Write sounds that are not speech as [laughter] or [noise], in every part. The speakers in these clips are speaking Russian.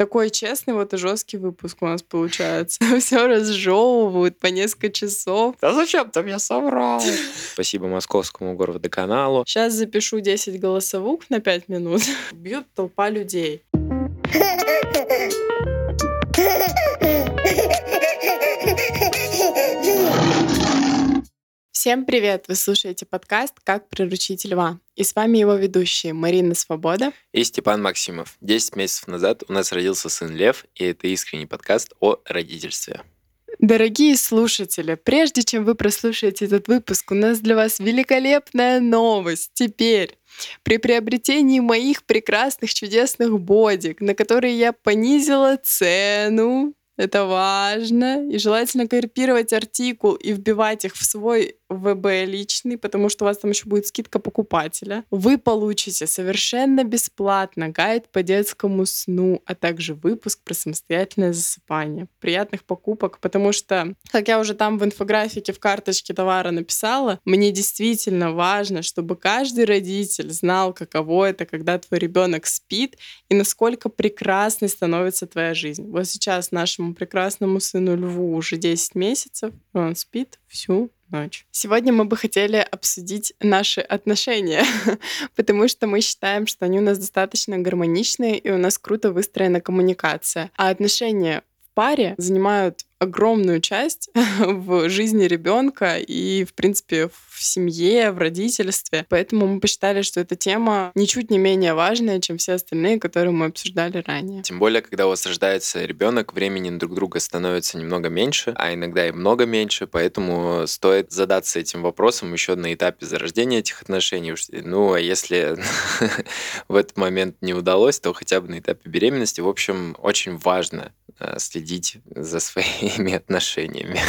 Такой честный вот и жесткий выпуск у нас получается. [laughs] Все разжевывают по несколько часов. Да зачем ты меня соврал? [laughs] Спасибо московскому горводоканалу. Сейчас запишу 10 голосовух на 5 минут. Бьют толпа людей. [laughs] Всем привет! Вы слушаете подкаст «Как приручить льва». И с вами его ведущие Марина Свобода и Степан Максимов. Десять месяцев назад у нас родился сын Лев, и это искренний подкаст о родительстве. Дорогие слушатели, прежде чем вы прослушаете этот выпуск, у нас для вас великолепная новость. Теперь при приобретении моих прекрасных, чудесных бодик, на которые я понизила цену, это важно. И желательно копировать артикул и вбивать их в свой ВБ личный, потому что у вас там еще будет скидка покупателя. Вы получите совершенно бесплатно гайд по детскому сну, а также выпуск про самостоятельное засыпание. Приятных покупок, потому что, как я уже там в инфографике в карточке товара написала, мне действительно важно, чтобы каждый родитель знал, каково это, когда твой ребенок спит и насколько прекрасной становится твоя жизнь. Вот сейчас нашему прекрасному сыну Льву уже 10 месяцев, он спит всю ночь. Сегодня мы бы хотели обсудить наши отношения, [laughs] потому что мы считаем, что они у нас достаточно гармоничные, и у нас круто выстроена коммуникация. А отношения в паре занимают огромную часть [laughs] в жизни ребенка и, в принципе, в семье, в родительстве. Поэтому мы посчитали, что эта тема ничуть не менее важная, чем все остальные, которые мы обсуждали ранее. Тем более, когда у вас рождается ребенок, времени друг друга становится немного меньше, а иногда и много меньше, поэтому стоит задаться этим вопросом еще на этапе зарождения этих отношений. Ну, а если [laughs] в этот момент не удалось, то хотя бы на этапе беременности. В общем, очень важно э, следить за своей своими отношениями.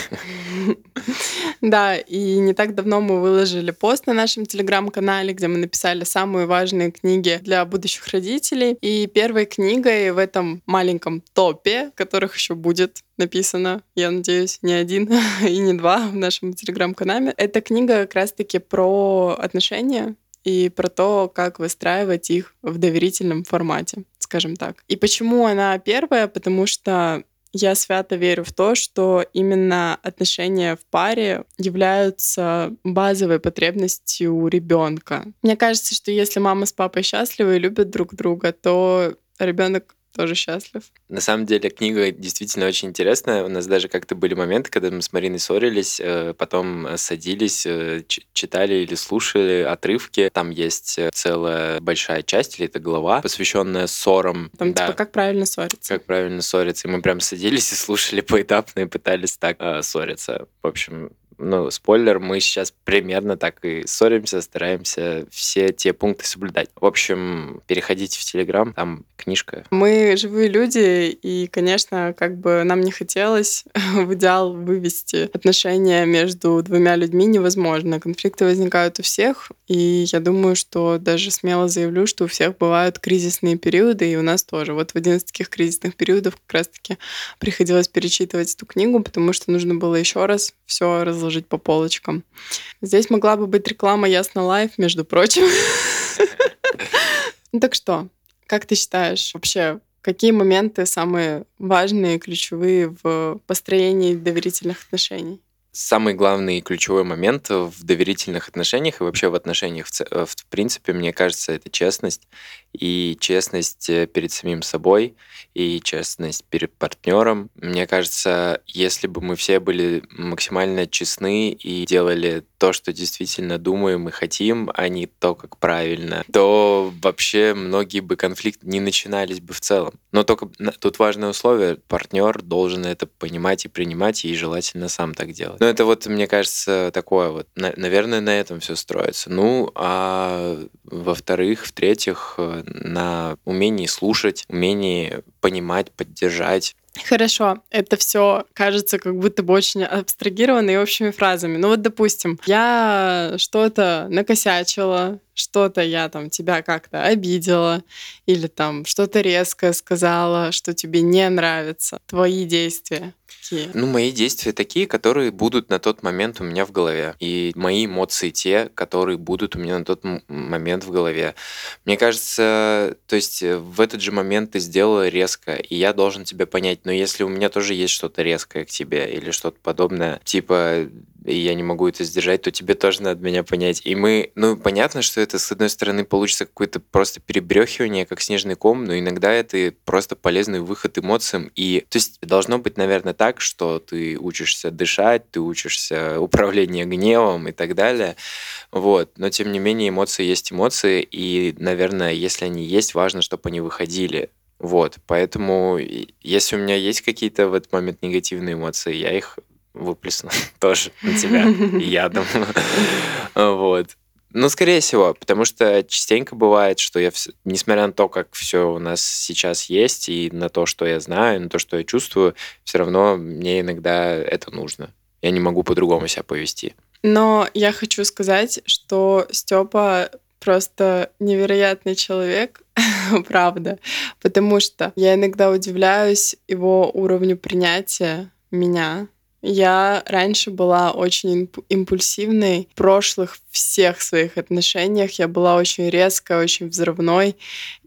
Да, и не так давно мы выложили пост на нашем телеграм-канале, где мы написали самые важные книги для будущих родителей. И первой книгой в этом маленьком топе, которых еще будет написано, я надеюсь, не один [laughs] и не два в нашем телеграм-канале, эта книга как раз-таки про отношения и про то, как выстраивать их в доверительном формате, скажем так. И почему она первая? Потому что я свято верю в то, что именно отношения в паре являются базовой потребностью у ребенка. Мне кажется, что если мама с папой счастливы и любят друг друга, то ребенок тоже счастлив. На самом деле книга действительно очень интересная. У нас даже как-то были моменты, когда мы с Мариной ссорились, э, потом садились, э, читали или слушали отрывки. Там есть э, целая большая часть, или это глава, посвященная ссорам. Там да. типа как правильно ссориться. Как правильно ссориться. И мы прям садились и слушали поэтапно и пытались так э, ссориться. В общем, ну, спойлер, мы сейчас примерно так и ссоримся, стараемся все те пункты соблюдать. В общем, переходите в Телеграм, там книжка. Мы живые люди, и, конечно, как бы нам не хотелось [laughs] в идеал вывести отношения между двумя людьми невозможно. Конфликты возникают у всех, и я думаю, что даже смело заявлю, что у всех бывают кризисные периоды, и у нас тоже. Вот в один из таких кризисных периодов как раз-таки приходилось перечитывать эту книгу, потому что нужно было еще раз все разложить разложить по полочкам. Здесь могла бы быть реклама Ясно Лайф, между прочим. Ну так что, как ты считаешь, вообще, какие моменты самые важные, ключевые в построении доверительных отношений? Самый главный и ключевой момент в доверительных отношениях и вообще в отношениях в, э, в принципе, мне кажется, это честность. И честность э, перед самим собой, и честность перед партнером. Мне кажется, если бы мы все были максимально честны и делали то, что действительно думаем и хотим, а не то, как правильно, то вообще многие бы конфликты не начинались бы в целом. Но только тут важное условие, партнер должен это понимать и принимать, и желательно сам так делать. Но это вот, мне кажется, такое вот, наверное, на этом все строится. Ну, а во-вторых, в-третьих, на умении слушать, умении понимать, поддержать, Хорошо, это все кажется как будто бы очень абстрагированно и общими фразами. Ну вот, допустим, я что-то накосячила, что-то я там тебя как-то обидела или там что-то резкое сказала, что тебе не нравится, твои действия какие? Ну, мои действия такие, которые будут на тот момент у меня в голове. И мои эмоции те, которые будут у меня на тот момент в голове. Мне кажется, то есть э, в этот же момент ты сделала резко, и я должен тебя понять. Но если у меня тоже есть что-то резкое к тебе или что-то подобное, типа и я не могу это сдержать, то тебе тоже надо меня понять. И мы, ну, понятно, что это, с одной стороны, получится какое-то просто перебрехивание, как снежный ком, но иногда это просто полезный выход эмоциям. И, то есть, должно быть, наверное, так, что ты учишься дышать, ты учишься управлению гневом и так далее. Вот. Но, тем не менее, эмоции есть эмоции, и, наверное, если они есть, важно, чтобы они выходили. Вот, поэтому если у меня есть какие-то в этот момент негативные эмоции, я их выплесну [laughs] тоже на тебя [laughs] ядом. Вот. Ну, скорее всего, потому что частенько бывает, что я, несмотря на то, как все у нас сейчас есть, и на то, что я знаю, на то, что я чувствую, все равно мне иногда это нужно. Я не могу по-другому себя повести. Но я хочу сказать, что Степа просто невероятный человек, [laughs] правда, потому что я иногда удивляюсь его уровню принятия меня, я раньше была очень импульсивной. В прошлых всех своих отношениях я была очень резкой, очень взрывной.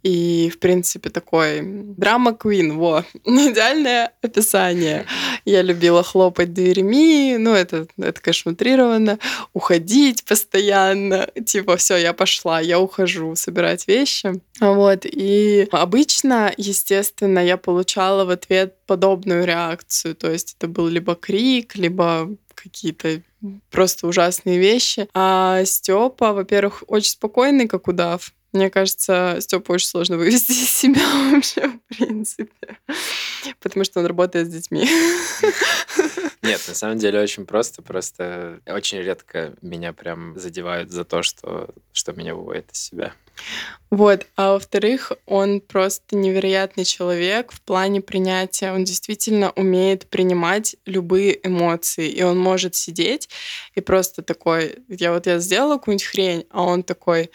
И, в принципе, такой драма квин, во, [laughs] идеальное описание. Я любила хлопать дверьми, ну, это, это, конечно, утрированно, уходить постоянно, типа, все, я пошла, я ухожу, собирать вещи. Вот, и обычно, естественно, я получала в ответ подобную реакцию, то есть это был либо крик, либо какие-то просто ужасные вещи. А Степа, во-первых, очень спокойный, как удав. Мне кажется, Степу очень сложно вывести из себя [laughs] вообще, в принципе. Потому что он работает с детьми. Нет, на самом деле очень просто. Просто очень редко меня прям задевают за то, что, что меня выводит из себя. Вот. А во-вторых, он просто невероятный человек в плане принятия. Он действительно умеет принимать любые эмоции. И он может сидеть и просто такой, я вот я сделала какую-нибудь хрень, а он такой,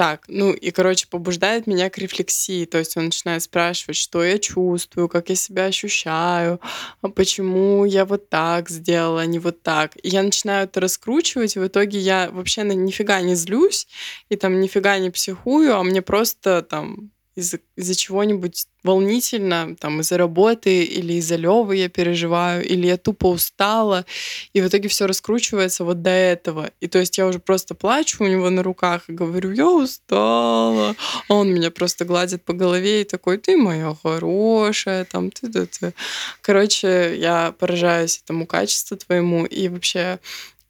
так. Ну и, короче, побуждает меня к рефлексии. То есть он начинает спрашивать, что я чувствую, как я себя ощущаю, а почему я вот так сделала, а не вот так. И я начинаю это раскручивать, и в итоге я вообще на нифига не злюсь, и там нифига не психую, а мне просто там из-за из чего-нибудь волнительно, там, из-за работы или из-за Левы я переживаю, или я тупо устала, и в итоге все раскручивается вот до этого. И то есть я уже просто плачу у него на руках и говорю, я устала, а он меня просто гладит по голове и такой, ты моя хорошая, там, ты ты ты Короче, я поражаюсь этому качеству твоему, и вообще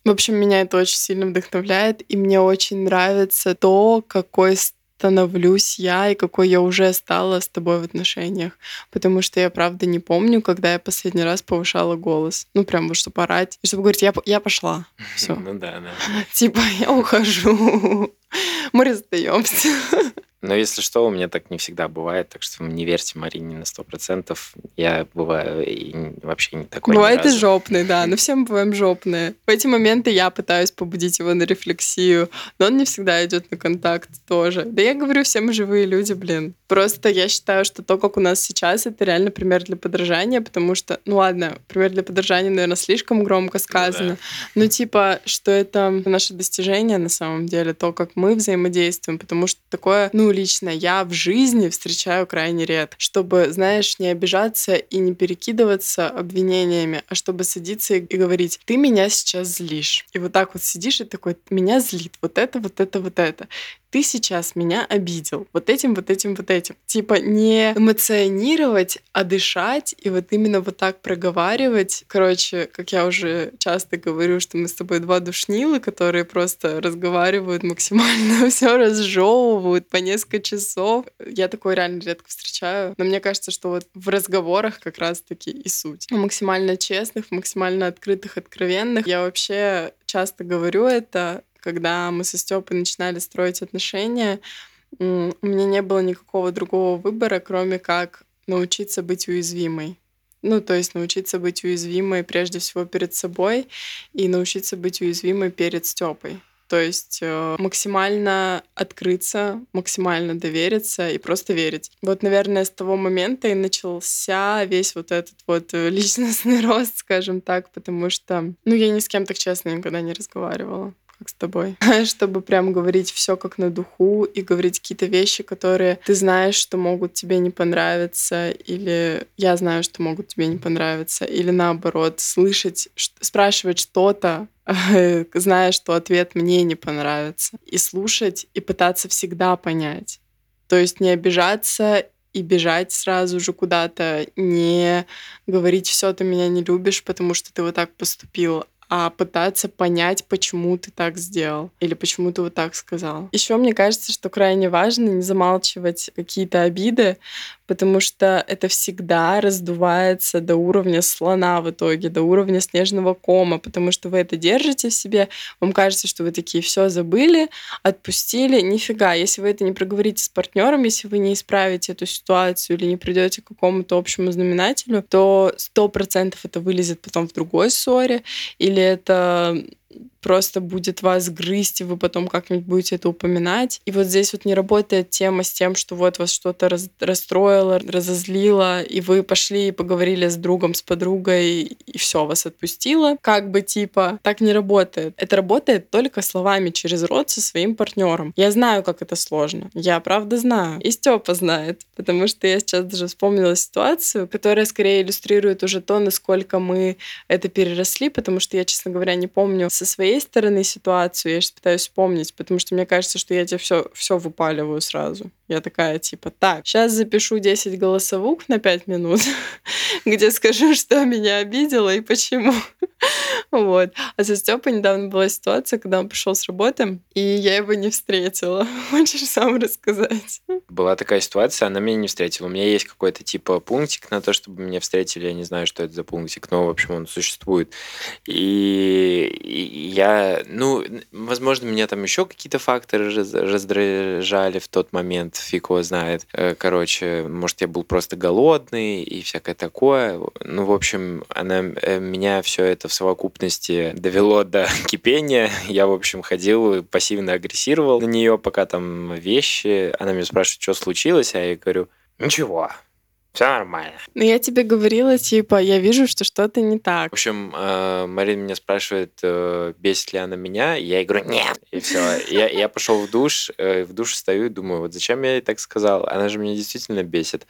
в общем, меня это очень сильно вдохновляет, и мне очень нравится то, какой становлюсь я и какой я уже стала с тобой в отношениях. Потому что я правда не помню, когда я последний раз повышала голос. Ну, прям вот, чтобы орать. И чтобы говорить, я, я пошла. [laughs] Все. Ну да, да. [laughs] Типа, я ухожу. [laughs] Мы расстаемся. [laughs] Но если что, у меня так не всегда бывает, так что не верьте Марине на сто процентов. Я бываю и вообще не такой Бывает и жопный, да, но [laughs] все мы бываем жопные. В эти моменты я пытаюсь побудить его на рефлексию, но он не всегда идет на контакт тоже. Да я говорю, все мы живые люди, блин. Просто я считаю, что то, как у нас сейчас, это реально пример для подражания, потому что, ну ладно, пример для подражания, наверное, слишком громко сказано, ну, да. но типа, что это наше достижение на самом деле, то, как мы взаимодействуем, потому что такое, ну, лично я в жизни встречаю крайне редко. Чтобы, знаешь, не обижаться и не перекидываться обвинениями, а чтобы садиться и говорить, ты меня сейчас злишь. И вот так вот сидишь и такой, меня злит вот это, вот это, вот это ты сейчас меня обидел вот этим, вот этим, вот этим. Типа не эмоционировать, а дышать и вот именно вот так проговаривать. Короче, как я уже часто говорю, что мы с тобой два душнилы, которые просто разговаривают максимально, [laughs] все разжевывают по несколько часов. Я такое реально редко встречаю. Но мне кажется, что вот в разговорах как раз-таки и суть. Максимально честных, максимально открытых, откровенных. Я вообще часто говорю это, когда мы со Степой начинали строить отношения, у меня не было никакого другого выбора, кроме как научиться быть уязвимой. Ну, то есть научиться быть уязвимой прежде всего перед собой и научиться быть уязвимой перед Степой. То есть э, максимально открыться, максимально довериться и просто верить. Вот, наверное, с того момента и начался весь вот этот вот э, [laughs] личностный рост, скажем так, потому что, ну, я ни с кем так честно никогда не разговаривала как с тобой, [laughs] чтобы прям говорить все как на духу и говорить какие-то вещи, которые ты знаешь, что могут тебе не понравиться, или я знаю, что могут тебе не понравиться, или наоборот, слышать, спрашивать что-то, [laughs] зная, что ответ мне не понравится, и слушать, и пытаться всегда понять. То есть не обижаться и бежать сразу же куда-то, не говорить все, ты меня не любишь, потому что ты вот так поступил, а пытаться понять, почему ты так сделал или почему ты вот так сказал. Еще мне кажется, что крайне важно не замалчивать какие-то обиды, потому что это всегда раздувается до уровня слона в итоге, до уровня снежного кома, потому что вы это держите в себе, вам кажется, что вы такие все забыли, отпустили, нифига. Если вы это не проговорите с партнером, если вы не исправите эту ситуацию или не придете к какому-то общему знаменателю, то сто процентов это вылезет потом в другой ссоре, или это просто будет вас грызть, и вы потом как-нибудь будете это упоминать. И вот здесь вот не работает тема с тем, что вот вас что-то раз, расстроило, разозлило, и вы пошли и поговорили с другом, с подругой, и все, вас отпустило. Как бы типа, так не работает. Это работает только словами через рот со своим партнером. Я знаю, как это сложно. Я правда знаю. И Степа знает. Потому что я сейчас даже вспомнила ситуацию, которая скорее иллюстрирует уже то, насколько мы это переросли, потому что я, честно говоря, не помню со своей своей стороны ситуацию, я сейчас пытаюсь вспомнить, потому что мне кажется, что я тебе все, все выпаливаю сразу. Я такая, типа, так, сейчас запишу 10 голосовух на 5 минут, [laughs] где скажу, что меня обидело и почему. [laughs] Вот. А со Степой недавно была ситуация, когда он пришел с работы, и я его не встретила. [laughs] Хочешь сам рассказать? Была такая ситуация, она меня не встретила. У меня есть какой-то типа пунктик на то, чтобы меня встретили. Я не знаю, что это за пунктик, но, в общем, он существует. И я, ну, возможно, меня там еще какие-то факторы раздражали в тот момент, фиг его знает. Э, короче, может, я был просто голодный и всякое такое. Ну, в общем, она, э, меня все это в совокупности довело до [laughs] кипения. Я, в общем, ходил, пассивно агрессировал на нее, пока там вещи. Она меня спрашивает, что случилось, а я говорю, ничего, все нормально. Но я тебе говорила, типа, я вижу, что что-то не так. В общем, э, Марина меня спрашивает, э, бесит ли она меня. Я ей говорю, нет. И все. Я, я пошел в душ, э, в душ стою и думаю, вот зачем я ей так сказал? Она же меня действительно бесит.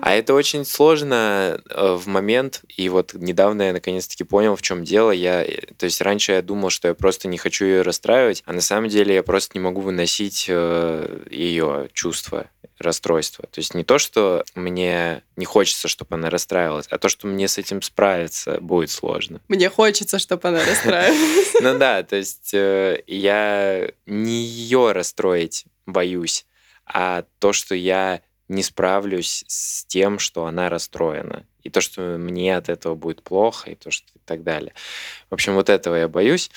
А это очень сложно в момент. И вот недавно я наконец-таки понял, в чем дело. Я, то есть раньше я думал, что я просто не хочу ее расстраивать, а на самом деле я просто не могу выносить ее чувства расстройства. То есть не то, что мне не хочется, чтобы она расстраивалась, а то, что мне с этим справиться будет сложно. Мне хочется, чтобы она расстраивалась. [laughs] Ну да, то есть э, я не ее расстроить боюсь, а то, что я не справлюсь с тем, что она расстроена. И то, что мне от этого будет плохо, и то, что и так далее. В общем, вот этого я боюсь.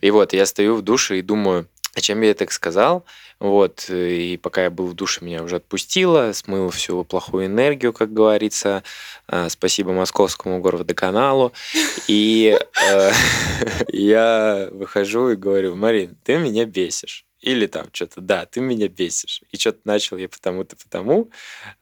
И вот я стою в душе и думаю, а чем я так сказал? Вот, и пока я был в душе, меня уже отпустило, смыло всю плохую энергию, как говорится. А, спасибо московскому горводоканалу. И э, [laughs] я выхожу и говорю, Марин, ты меня бесишь. Или там что-то, да, ты меня бесишь. И что-то начал я потому-то, потому.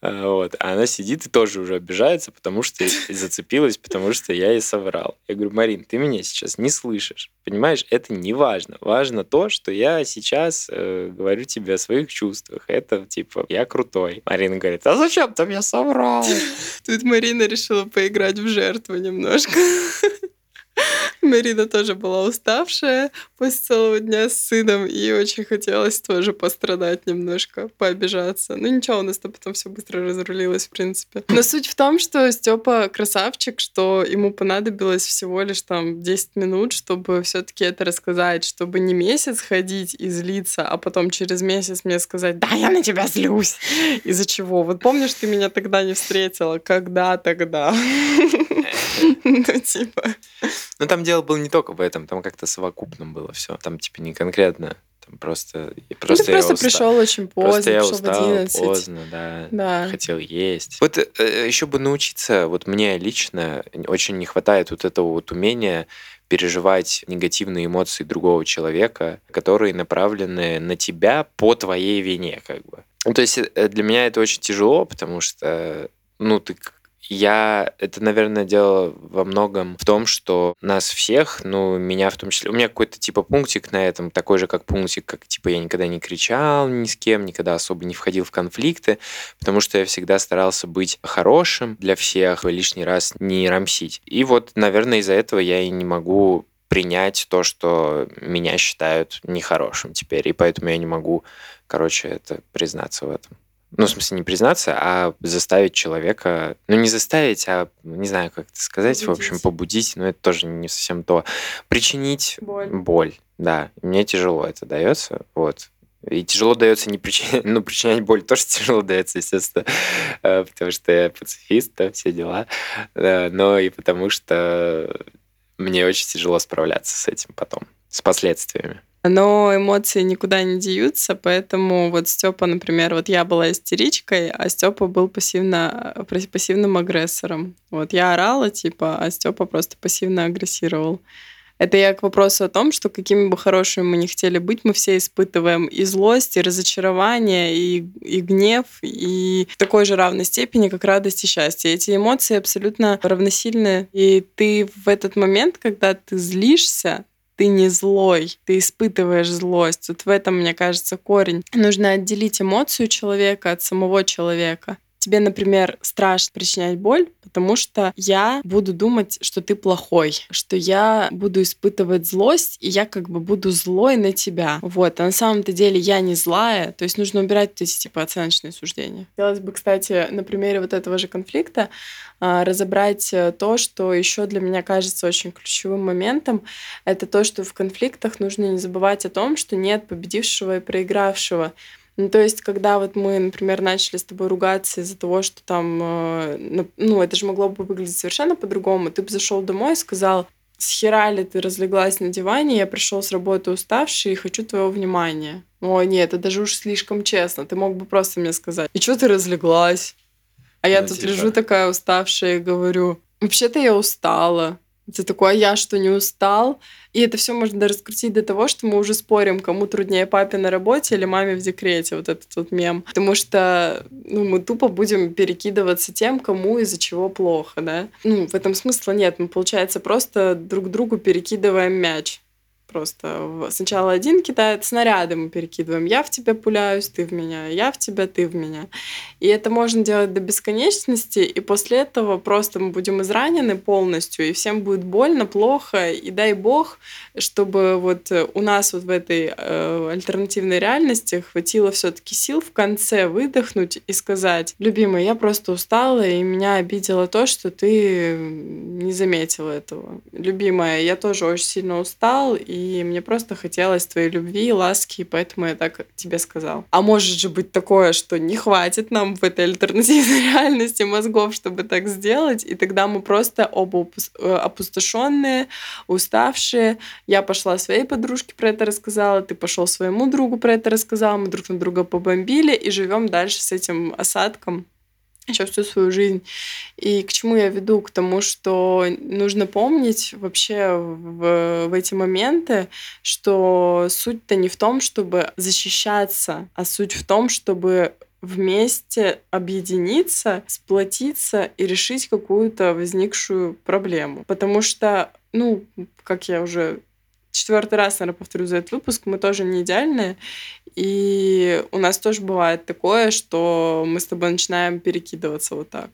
А, вот. А она сидит и тоже уже обижается, потому что зацепилась, потому что я ей соврал. Я говорю, Марин, ты меня сейчас не слышишь. Понимаешь, это не важно. Важно то, что я сейчас э, говорю тебе о своих чувствах. Это типа, я крутой. Марина говорит, а зачем ты меня соврал? Тут Марина решила поиграть в жертву немножко. [laughs] Марина тоже была уставшая после целого дня с сыном, и очень хотелось тоже пострадать немножко, пообижаться. Ну ничего, у нас то потом все быстро разрулилось, в принципе. Но суть в том, что Степа красавчик, что ему понадобилось всего лишь там 10 минут, чтобы все таки это рассказать, чтобы не месяц ходить и злиться, а потом через месяц мне сказать, да, я на тебя злюсь. [laughs] Из-за чего? Вот помнишь, ты меня тогда не встретила? Когда тогда? [laughs] Ну, типа... Ну, там дело было не только в этом, там как-то совокупно было все. Там, типа, не конкретно этом. Просто, Ну, просто ты я просто устал. пришел очень Просто поздно, я пришел в устал 11. поздно, да. Да. Хотел есть. Вот э, еще бы научиться, вот мне лично очень не хватает вот этого вот умения переживать негативные эмоции другого человека, которые направлены на тебя по твоей вине, как бы. Ну, то есть э, для меня это очень тяжело, потому что, ну, ты я это, наверное, дело во многом в том, что нас всех, ну, меня в том числе, у меня какой-то типа пунктик на этом, такой же, как пунктик, как типа я никогда не кричал ни с кем, никогда особо не входил в конфликты, потому что я всегда старался быть хорошим для всех, лишний раз не рамсить. И вот, наверное, из-за этого я и не могу принять то, что меня считают нехорошим теперь, и поэтому я не могу, короче, это признаться в этом. Ну, в смысле, не признаться, а заставить человека... Ну, не заставить, а, не знаю, как это сказать, в общем, Побудить. побудить, но это тоже не совсем то. Причинить Боль. боль, да. Мне тяжело это дается, вот. И тяжело дается не причинять, [laughs] ну, причинять боль тоже тяжело дается, естественно, э, потому что я пацифист, да, все дела, Э, но и потому что мне очень тяжело справляться с этим потом, с последствиями. Но эмоции никуда не деются, поэтому вот Степа, например, вот я была истеричкой, а Степа был пассивно, пр- пассивным агрессором. Вот я орала, типа, а Степа просто пассивно агрессировал. Это я к вопросу о том, что какими бы хорошими мы не хотели быть, мы все испытываем и злость, и разочарование, и, и гнев, и в такой же равной степени, как радость и счастье. Эти эмоции абсолютно равносильны. И ты в этот момент, когда ты злишься, ты не злой, ты испытываешь злость. Вот в этом, мне кажется, корень. Нужно отделить эмоцию человека от самого человека. Тебе, например, страшно причинять боль, потому что я буду думать, что ты плохой, что я буду испытывать злость, и я как бы буду злой на тебя. Вот. А на самом-то деле я не злая, то есть нужно убирать вот эти типа оценочные суждения. Хотелось бы, кстати, на примере вот этого же конфликта а, разобрать э, то, что еще для меня кажется очень ключевым моментом, это то, что в конфликтах нужно не забывать о том, что нет победившего и проигравшего. Ну, то есть, когда вот мы, например, начали с тобой ругаться из-за того, что там, э, ну, это же могло бы выглядеть совершенно по-другому. Ты бы зашел домой и сказал, с хера ли ты разлеглась на диване, я пришел с работы уставший и хочу твоего внимания. О, нет, это даже уж слишком честно. Ты мог бы просто мне сказать, и что ты разлеглась? А я Ну, тут типа. лежу такая уставшая и говорю, вообще-то я устала. Ты такой, а я что, не устал? И это все можно раскрутить до того, что мы уже спорим, кому труднее папе на работе или маме в декрете, вот этот вот мем. Потому что ну, мы тупо будем перекидываться тем, кому из-за чего плохо, да? Ну, в этом смысла нет. Мы, получается, просто друг другу перекидываем мяч. Просто сначала один кидает, снаряды мы перекидываем. Я в тебя пуляюсь, ты в меня, я в тебя, ты в меня. И это можно делать до бесконечности, и после этого просто мы будем изранены полностью, и всем будет больно, плохо, и дай бог, чтобы вот э, у нас вот в этой э, альтернативной реальности хватило все-таки сил в конце выдохнуть и сказать, любимый, я просто устала, и меня обидело то, что ты не заметила этого. Любимая, я тоже очень сильно устал, и мне просто хотелось твоей любви, ласки, и поэтому я так тебе сказал. А может же быть такое, что не хватит нам в этой альтернативной [laughs] реальности мозгов, чтобы так сделать, и тогда мы просто оба э, опустошенные, уставшие. Я пошла своей подружке про это рассказала, ты пошел своему другу про это рассказал, мы друг на друга побомбили и живем дальше с этим осадком еще всю свою жизнь. И к чему я веду? К тому, что нужно помнить вообще в, в эти моменты, что суть-то не в том, чтобы защищаться, а суть в том, чтобы вместе объединиться, сплотиться и решить какую-то возникшую проблему. Потому что, ну, как я уже четвертый раз, наверное, повторю за этот выпуск, мы тоже не идеальные. И у нас тоже бывает такое, что мы с тобой начинаем перекидываться вот так.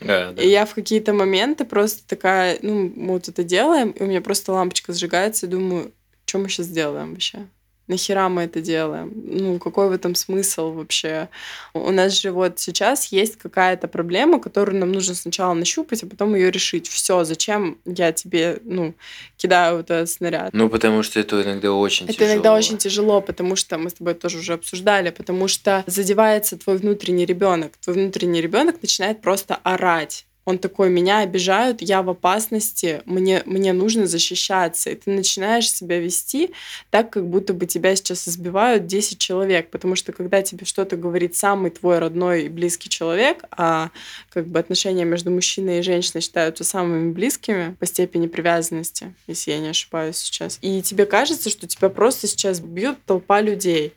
Да, да. И я в какие-то моменты просто такая, ну, мы вот это делаем, и у меня просто лампочка сжигается, и думаю, что мы сейчас делаем вообще? Нахера мы это делаем? Ну, какой в этом смысл вообще? У нас же вот сейчас есть какая-то проблема, которую нам нужно сначала нащупать, а потом ее решить. Все, зачем я тебе, ну, кидаю вот этот снаряд? Ну, потому что это иногда очень Это тяжело. иногда очень тяжело, потому что мы с тобой тоже уже обсуждали, потому что задевается твой внутренний ребенок. Твой внутренний ребенок начинает просто орать. Он такой, меня обижают, я в опасности, мне, мне нужно защищаться. И ты начинаешь себя вести так, как будто бы тебя сейчас избивают 10 человек. Потому что когда тебе что-то говорит самый твой родной и близкий человек, а как бы отношения между мужчиной и женщиной считаются самыми близкими по степени привязанности, если я не ошибаюсь сейчас. И тебе кажется, что тебя просто сейчас бьют толпа людей.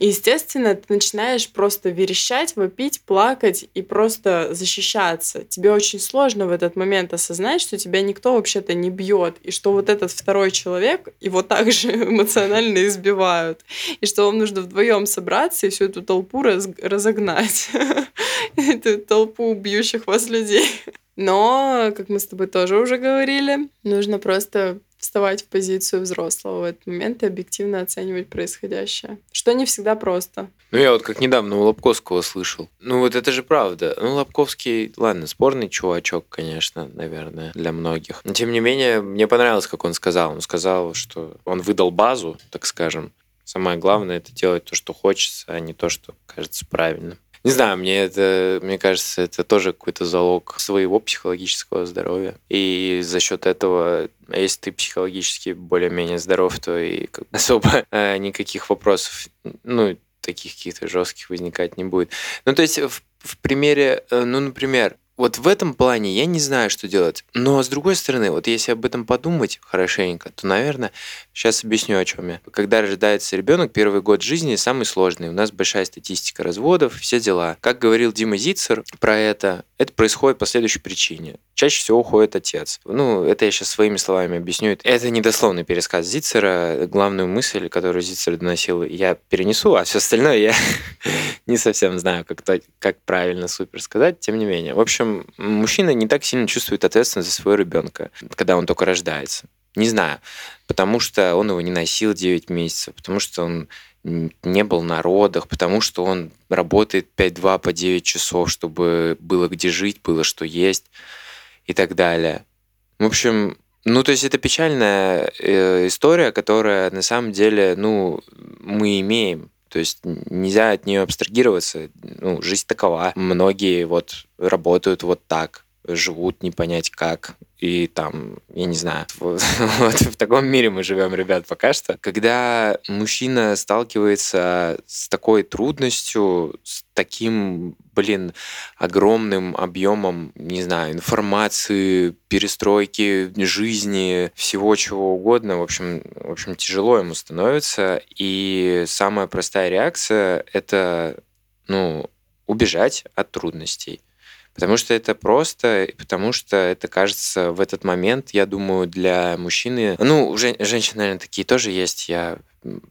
И, естественно, ты начинаешь просто верещать, вопить, плакать и просто защищаться. Тебе очень сложно в этот момент осознать, что тебя никто вообще-то не бьет, и что вот этот второй человек его также [laughs] эмоционально избивают, и что вам нужно вдвоем собраться и всю эту толпу раз разогнать, [laughs] эту толпу бьющих вас людей. Но, как мы с тобой тоже уже говорили, нужно просто вставать в позицию взрослого в этот момент и объективно оценивать происходящее. Что не всегда просто. Ну, я вот как недавно у Лобковского слышал. Ну, вот это же правда. Ну, Лобковский, ладно, спорный чувачок, конечно, наверное, для многих. Но, тем не менее, мне понравилось, как он сказал. Он сказал, что он выдал базу, так скажем. Самое главное — это делать то, что хочется, а не то, что кажется правильным. Не знаю, мне это, мне кажется, это тоже какой-то залог своего психологического здоровья. И за счет этого, если ты психологически более-менее здоров, то и особо [laughs] э, никаких вопросов, ну, таких каких-то жестких возникать не будет. Ну, то есть в, в примере, э, ну, например, вот в этом плане я не знаю, что делать. Но с другой стороны, вот если об этом подумать хорошенько, то, наверное, сейчас объясню, о чем я. Когда рождается ребенок, первый год жизни самый сложный. У нас большая статистика разводов, все дела. Как говорил Дима Зицер про это, это происходит по следующей причине. Чаще всего уходит отец. Ну, это я сейчас своими словами объясню. Это недословный пересказ Зицера. Главную мысль, которую Зицер доносил, я перенесу, а все остальное я [laughs] не совсем знаю, как, как правильно супер сказать. Тем не менее. В общем, мужчина не так сильно чувствует ответственность за своего ребенка, когда он только рождается. Не знаю, потому что он его не носил 9 месяцев, потому что он не был на родах, потому что он работает 5-2 по 9 часов, чтобы было где жить, было что есть и так далее. В общем, ну, то есть это печальная э, история, которая на самом деле, ну, мы имеем. То есть нельзя от нее абстрагироваться. Ну, жизнь такова. Многие вот работают вот так живут не понять как. И там, я не знаю, [laughs] вот, вот в таком мире мы живем, ребят, пока что. Когда мужчина сталкивается с такой трудностью, с таким, блин, огромным объемом, не знаю, информации, перестройки жизни, всего чего угодно, в общем, в общем, тяжело ему становится. И самая простая реакция — это, ну, убежать от трудностей Потому что это просто, потому что это кажется в этот момент, я думаю, для мужчины... Ну, жен, женщины, наверное, такие тоже есть, я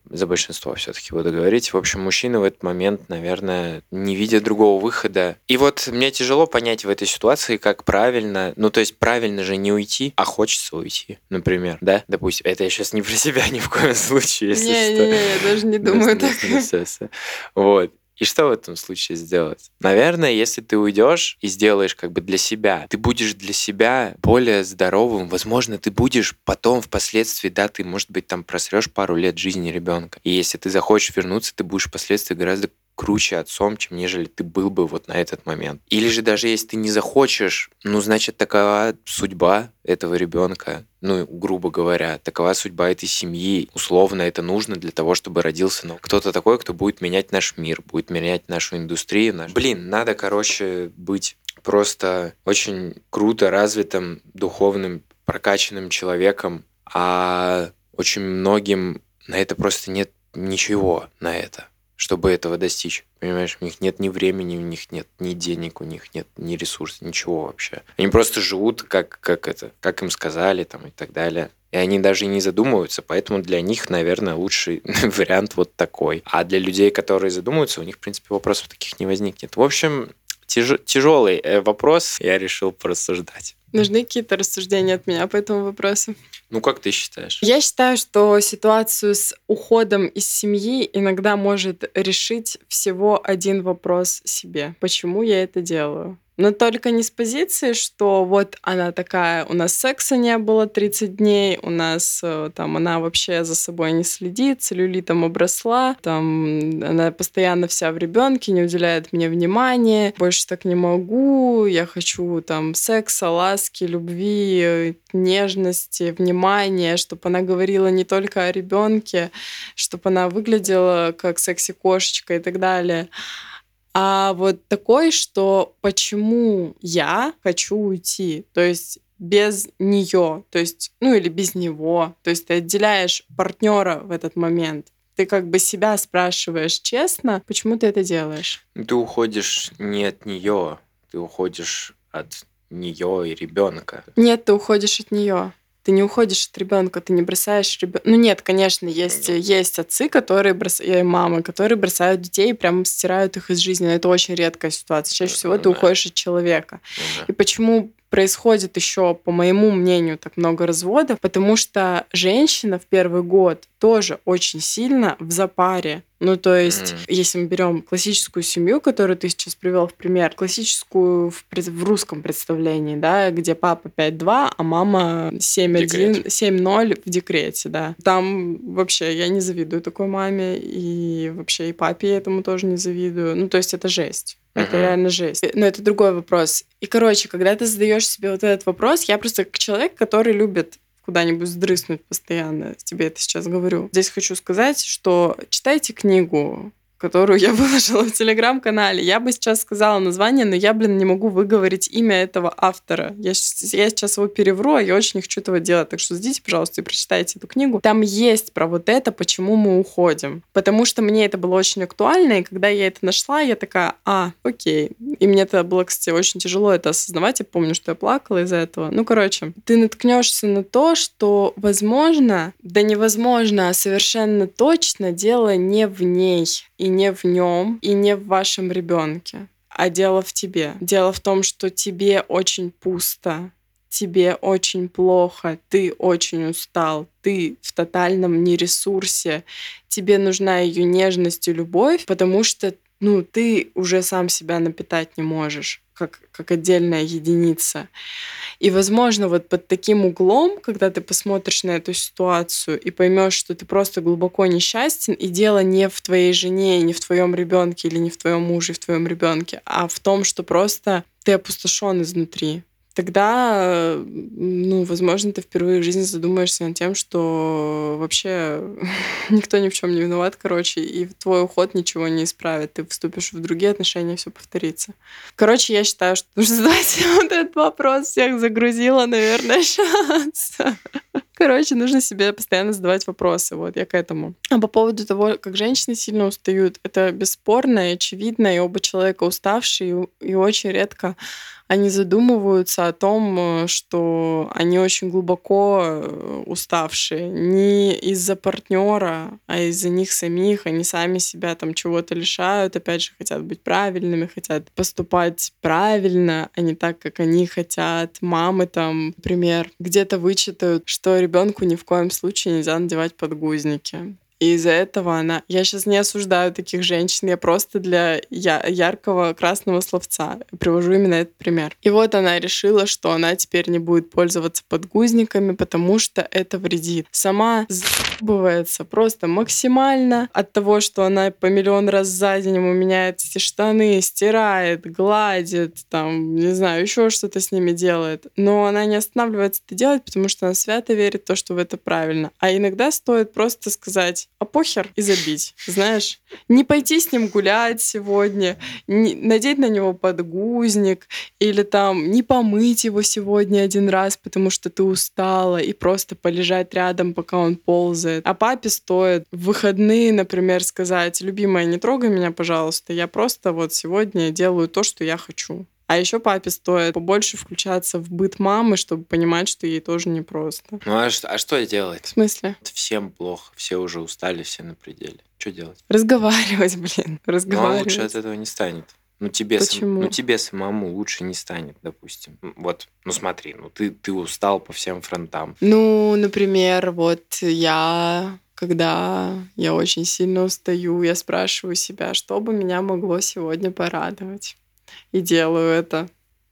за большинство все-таки буду говорить. В общем, мужчины в этот момент, наверное, не видят другого выхода. И вот мне тяжело понять в этой ситуации, как правильно, ну то есть правильно же не уйти, а хочется уйти, например, да? Допустим, это я сейчас не про себя [laughs] ни в коем случае, если не, что. Не, не, я даже не думаю так. Вот. И что в этом случае сделать? Наверное, если ты уйдешь и сделаешь как бы для себя, ты будешь для себя более здоровым. Возможно, ты будешь потом впоследствии, да, ты, может быть, там просрешь пару лет жизни ребенка. И если ты захочешь вернуться, ты будешь впоследствии гораздо круче отцом, чем нежели ты был бы вот на этот момент. Или же даже если ты не захочешь, ну, значит, такова судьба этого ребенка, ну, грубо говоря, такова судьба этой семьи. Условно это нужно для того, чтобы родился ну, кто-то такой, кто будет менять наш мир, будет менять нашу индустрию. Наш... Блин, надо, короче, быть просто очень круто развитым, духовным, прокачанным человеком, а очень многим на это просто нет ничего на это чтобы этого достичь. Понимаешь, у них нет ни времени, у них нет ни денег, у них нет ни ресурсов, ничего вообще. Они просто живут, как, как это, как им сказали там и так далее. И они даже не задумываются, поэтому для них, наверное, лучший [laughs] вариант вот такой. А для людей, которые задумываются, у них, в принципе, вопросов таких не возникнет. В общем, тяж тяжелый э, вопрос, я решил порассуждать. Нужны какие-то рассуждения от меня по этому вопросу? Ну, как ты считаешь? Я считаю, что ситуацию с уходом из семьи иногда может решить всего один вопрос себе. Почему я это делаю? Но только не с позиции, что вот она такая, у нас секса не было 30 дней, у нас э, там она вообще за собой не следит, целлюлитом обросла, там она постоянно вся в ребенке, не уделяет мне внимания, больше так не могу, я хочу там секса, ласки, любви, нежности, внимания, чтобы она говорила не только о ребенке, чтобы она выглядела как секси-кошечка и так далее. А вот такой, что почему я хочу уйти, то есть без нее, то есть, ну или без него, то есть ты отделяешь партнера в этот момент. Ты как бы себя спрашиваешь честно, почему ты это делаешь? Ты уходишь не от нее, ты уходишь от нее и ребенка. Нет, ты уходишь от нее ты не уходишь от ребенка, ты не бросаешь ребенка. Ну нет, конечно, есть, есть отцы, которые бросают, и мамы, которые бросают детей и прям стирают их из жизни. Но это очень редкая ситуация. Чаще всего ты уходишь от человека. Ну. И почему происходит еще, по моему мнению, так много разводов, потому что женщина в первый год тоже очень сильно в запаре. Ну, то есть, mm. если мы берем классическую семью, которую ты сейчас привел в пример, классическую в, в русском представлении, да, где папа 5-2, а мама 7-1, 7-0 в декрете, да. Там вообще я не завидую такой маме, и вообще и папе я этому тоже не завидую. Ну, то есть, это жесть. Это uh-huh. реально жесть. Но это другой вопрос. И, короче, когда ты задаешь себе вот этот вопрос, я просто как человек, который любит куда-нибудь сдрыснуть постоянно, тебе это сейчас говорю. Здесь хочу сказать, что читайте книгу которую я [laughs] выложила в телеграм-канале. Я бы сейчас сказала название, но я, блин, не могу выговорить имя этого автора. Я, я сейчас его перевру, а я очень не хочу этого делать. Так что ждите, пожалуйста, и прочитайте эту книгу. Там есть про вот это, почему мы уходим. Потому что мне это было очень актуально, и когда я это нашла, я такая, а, окей. И мне это было, кстати, очень тяжело это осознавать. Я помню, что я плакала из-за этого. Ну, короче, ты наткнешься на то, что, возможно, да невозможно, а совершенно точно дело не в ней и не в нем, и не в вашем ребенке, а дело в тебе. Дело в том, что тебе очень пусто, тебе очень плохо, ты очень устал, ты в тотальном нересурсе, тебе нужна ее нежность и любовь, потому что ну, ты уже сам себя напитать не можешь, как, как отдельная единица. И, возможно, вот под таким углом, когда ты посмотришь на эту ситуацию и поймешь, что ты просто глубоко несчастен, и дело не в твоей жене, не в твоем ребенке или не в твоем муже, в твоем ребенке, а в том, что просто ты опустошен изнутри тогда, ну, возможно, ты впервые в жизни задумаешься над тем, что вообще [laughs] никто ни в чем не виноват, короче, и твой уход ничего не исправит. Ты вступишь в другие отношения, все повторится. Короче, я считаю, что нужно [laughs] задать [laughs] вот этот вопрос. Всех загрузила, наверное, шанс. Короче, нужно себе постоянно задавать вопросы. Вот я к этому. А по поводу того, как женщины сильно устают, это бесспорно и очевидно, и оба человека уставшие, и очень редко они задумываются о том, э, что они очень глубоко э, уставшие. Не из-за партнера, а из-за них самих. Они сами себя там чего-то лишают, опять же, хотят быть правильными, хотят поступать правильно, а не так, как они хотят. Мамы там, например, где-то вычитают, что ребенку ни в коем случае нельзя надевать подгузники. И из-за этого она... Я сейчас не осуждаю таких женщин, я просто для я... яркого красного словца привожу именно этот пример. И вот она решила, что она теперь не будет пользоваться подгузниками, потому что это вредит. Сама забывается просто максимально от того, что она по миллион раз за день ему меняет эти штаны, стирает, гладит, там, не знаю, еще что-то с ними делает. Но она не останавливается это делать, потому что она свято верит в то, что это правильно. А иногда стоит просто сказать, а похер и забить, знаешь. Не пойти с ним гулять сегодня, не, надеть на него подгузник или там не помыть его сегодня один раз, потому что ты устала, и просто полежать рядом, пока он ползает. А папе стоит в выходные, например, сказать, любимая, не трогай меня, пожалуйста, я просто вот сегодня делаю то, что я хочу. А еще папе стоит побольше включаться в быт мамы, чтобы понимать, что ей тоже непросто. Ну а, а что делать? В смысле? Всем плохо, все уже устали, все на пределе. Что делать? Разговаривать, блин, разговаривать. Ну, а лучше от этого не станет. Ну тебе, Почему? Сам, ну тебе самому лучше не станет, допустим. Вот, ну смотри, ну ты, ты устал по всем фронтам. Ну, например, вот я когда я очень сильно устаю, я спрашиваю себя, что бы меня могло сегодня порадовать и делаю это.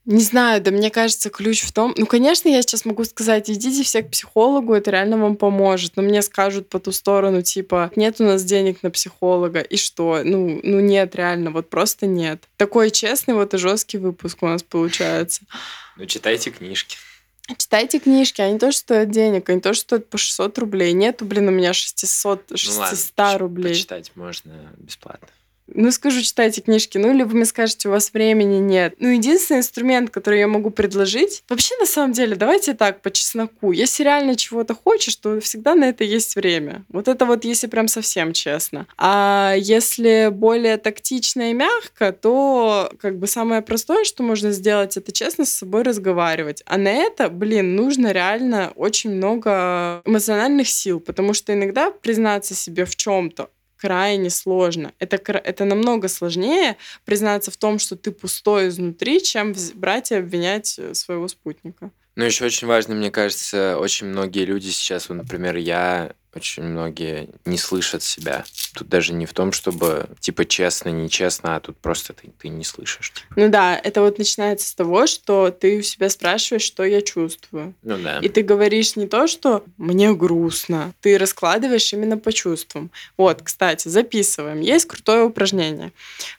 Не знаю, да мне кажется, ключ в том... Ну, конечно, я сейчас могу сказать, идите все к психологу, это реально вам поможет. Но мне скажут по ту сторону, типа, нет у нас денег на психолога, и что? Ну, ну нет, реально, вот просто нет. Такой честный вот и жесткий выпуск у нас получается. Ну, читайте книжки. Читайте книжки, они тоже стоят денег, они тоже стоят по 600 рублей. Нету, блин, у меня 600, 600 Ну ладно, рублей. почитать можно бесплатно. Ну, скажу, читайте книжки. Ну, вы мне скажете, у вас времени нет. Ну, единственный инструмент, который я могу предложить... Вообще, на самом деле, давайте так, по чесноку. Если реально чего-то хочешь, то всегда на это есть время. Вот это вот, если прям совсем честно. А если более тактично и мягко, то как бы самое простое, что можно сделать, это честно с собой разговаривать. А на это, блин, нужно реально очень много эмоциональных сил, потому что иногда признаться себе в чем-то крайне сложно. Это, это намного сложнее признаться в том, что ты пустой изнутри, чем брать и обвинять э, своего спутника. Ну, еще очень важно, мне кажется, очень многие люди сейчас, вот, например, я, очень многие не слышат себя. Тут даже не в том, чтобы, типа, честно, нечестно, а тут просто ты, ты не слышишь. типа. Ну да, это вот начинается с того, что ты у себя спрашиваешь, что я чувствую. Ну да. И ты говоришь не то, что мне грустно, ты раскладываешь именно по чувствам. Вот, кстати, записываем. Есть крутое упражнение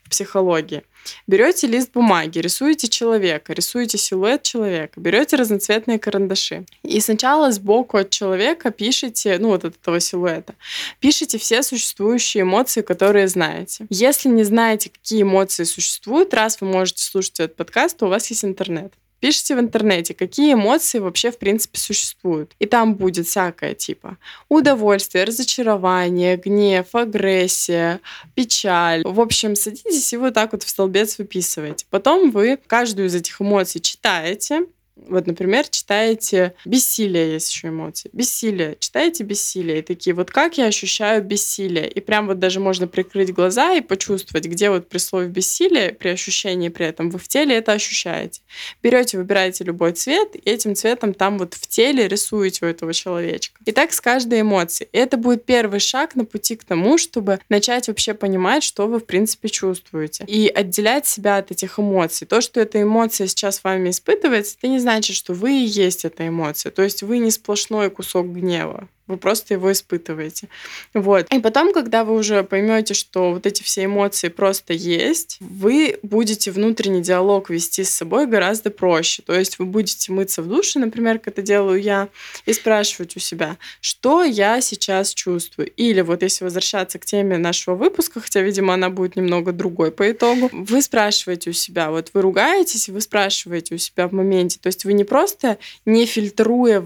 в психологии. Берете лист бумаги, рисуете человека, рисуете силуэт человека, берете разноцветные карандаши. И сначала сбоку от человека пишите, ну вот от этого силуэта, пишите все существующие эмоции, которые знаете. Если не знаете, какие эмоции существуют, раз вы можете слушать этот подкаст, то у вас есть интернет. Пишите в интернете, какие эмоции вообще в принципе существуют. И там будет всякое типа удовольствие, разочарование, гнев, агрессия, печаль. В общем, садитесь и вот так вот в столбец выписываете. Потом вы каждую из этих эмоций читаете, вот, например, читаете бессилие, есть еще эмоции. Бессилие. Читаете бессилие. И такие, вот как я ощущаю бессилие. И прям вот даже можно прикрыть глаза и почувствовать, где вот при слове бессилие, при ощущении при этом, вы в теле это ощущаете. Берете, выбираете любой цвет, и этим цветом там вот в теле рисуете у этого человечка. И так с каждой эмоцией. И это будет первый шаг на пути к тому, чтобы начать вообще понимать, что вы в принципе чувствуете. И отделять себя от этих эмоций. То, что эта эмоция сейчас вами испытывается, это не значит, что вы и есть эта эмоция. То есть вы не сплошной кусок гнева. Вы просто его испытываете. Вот. И потом, когда вы уже поймете, что вот эти все эмоции просто есть, вы будете внутренний диалог вести с собой гораздо проще. То есть вы будете мыться в душе, например, как это делаю я, и спрашивать у себя, что я сейчас чувствую. Или вот если возвращаться к теме нашего выпуска, хотя, видимо, она будет немного другой по итогу, вы спрашиваете у себя, вот вы ругаетесь, вы спрашиваете у себя в моменте. То есть вы не просто не фильтруя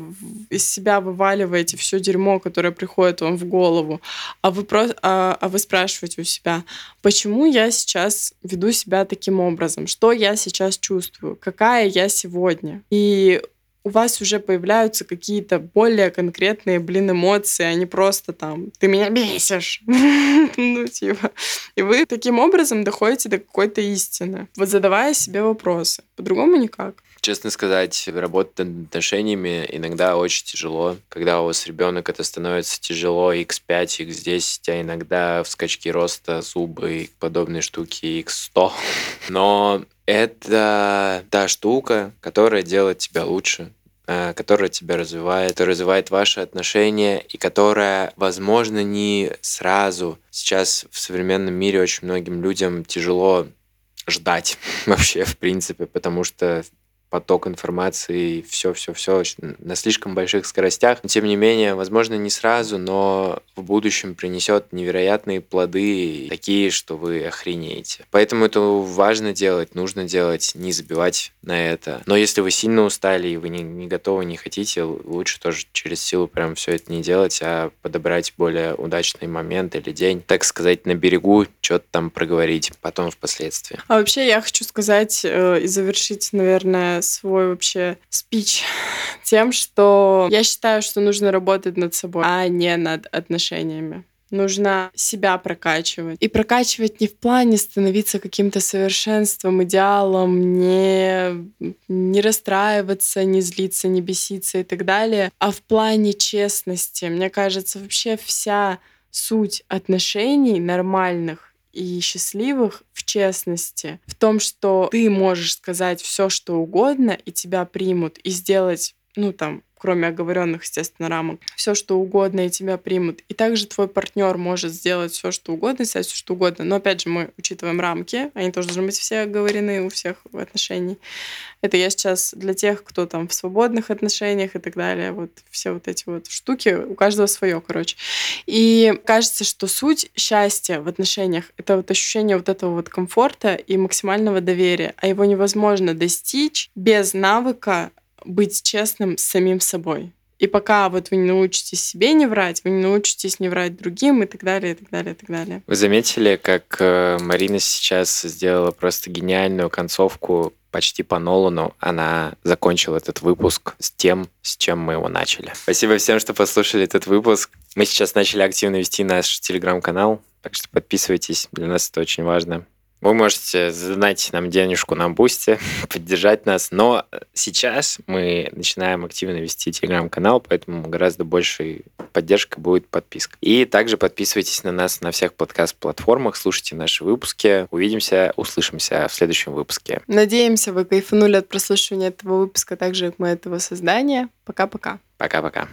из себя вываливаете все которое приходит вам в голову, а вы, про... а, а вы спрашиваете у себя, почему я сейчас веду себя таким образом, что я сейчас чувствую, какая я сегодня. И у вас уже появляются какие-то более конкретные, блин, эмоции, а не просто там «ты меня бесишь». [laughs] Ну, типа. И вы таким образом доходите до какой-то истины, вот задавая себе вопросы. По-другому никак. Честно сказать, работать над отношениями иногда очень тяжело. Когда у вас ребенок, это становится тяжело x5, x10, а иногда в скачке роста зубы и подобные штуки x100. [laughs] Но это та штука, которая делает тебя лучше э, которая тебя развивает, развивает ваши отношения и которая, возможно, не сразу. Сейчас в современном мире очень многим людям тяжело ждать [laughs] вообще, в принципе, потому что поток информации, все-все-все на слишком больших скоростях. Но, тем не менее, возможно, не сразу, но в будущем принесет невероятные плоды, такие, что вы охренеете. Поэтому это важно делать, нужно делать, не забивать на это. Но если вы сильно устали и вы не, не готовы, не хотите, лучше тоже через силу прям все это не делать, а подобрать более удачный момент или день, так сказать, на берегу, что-то там проговорить, потом впоследствии. А вообще я хочу сказать э, и завершить, наверное, свой вообще спич [laughs] тем, что я считаю, что нужно работать над собой, а не над отношениями. Нужно себя прокачивать. И прокачивать не в плане становиться каким-то совершенством, идеалом, не, не расстраиваться, не злиться, не беситься и так далее, а в плане честности. Мне кажется, вообще вся суть отношений нормальных и счастливых в честности, в том, что ты можешь сказать все, что угодно, и тебя примут, и сделать, ну там, кроме оговоренных, естественно, рамок, все, что угодно, и тебя примут. И также твой партнер может сделать все, что угодно, сделать все, что угодно. Но опять же, мы учитываем рамки, они тоже должны быть все оговорены у всех в отношениях. Это я сейчас для тех, кто там в свободных отношениях и так далее. Вот все вот эти вот штуки, у каждого свое, короче. И кажется, что суть счастья в отношениях — это вот ощущение вот этого вот комфорта и максимального доверия. А его невозможно достичь без навыка быть честным с самим собой. И пока вот вы не научитесь себе не врать, вы не научитесь не врать другим и так далее, и так далее, и так далее. Вы заметили, как э, Марина сейчас сделала просто гениальную концовку почти по Нолану. Она закончила этот выпуск с тем, с чем мы его начали. Спасибо всем, что послушали этот выпуск. Мы сейчас начали активно вести наш телеграм-канал, так что подписывайтесь, для нас это очень важно. Вы можете задать нам денежку на бусте, [laughs] поддержать нас, но сейчас мы начинаем активно вести телеграм-канал, поэтому гораздо большей поддержкой будет подписка. И также подписывайтесь на нас на всех подкаст-платформах, слушайте наши выпуски. Увидимся, услышимся в следующем выпуске. Надеемся, вы кайфанули от прослушивания этого выпуска так же, как мы этого создания. Пока-пока. Пока-пока.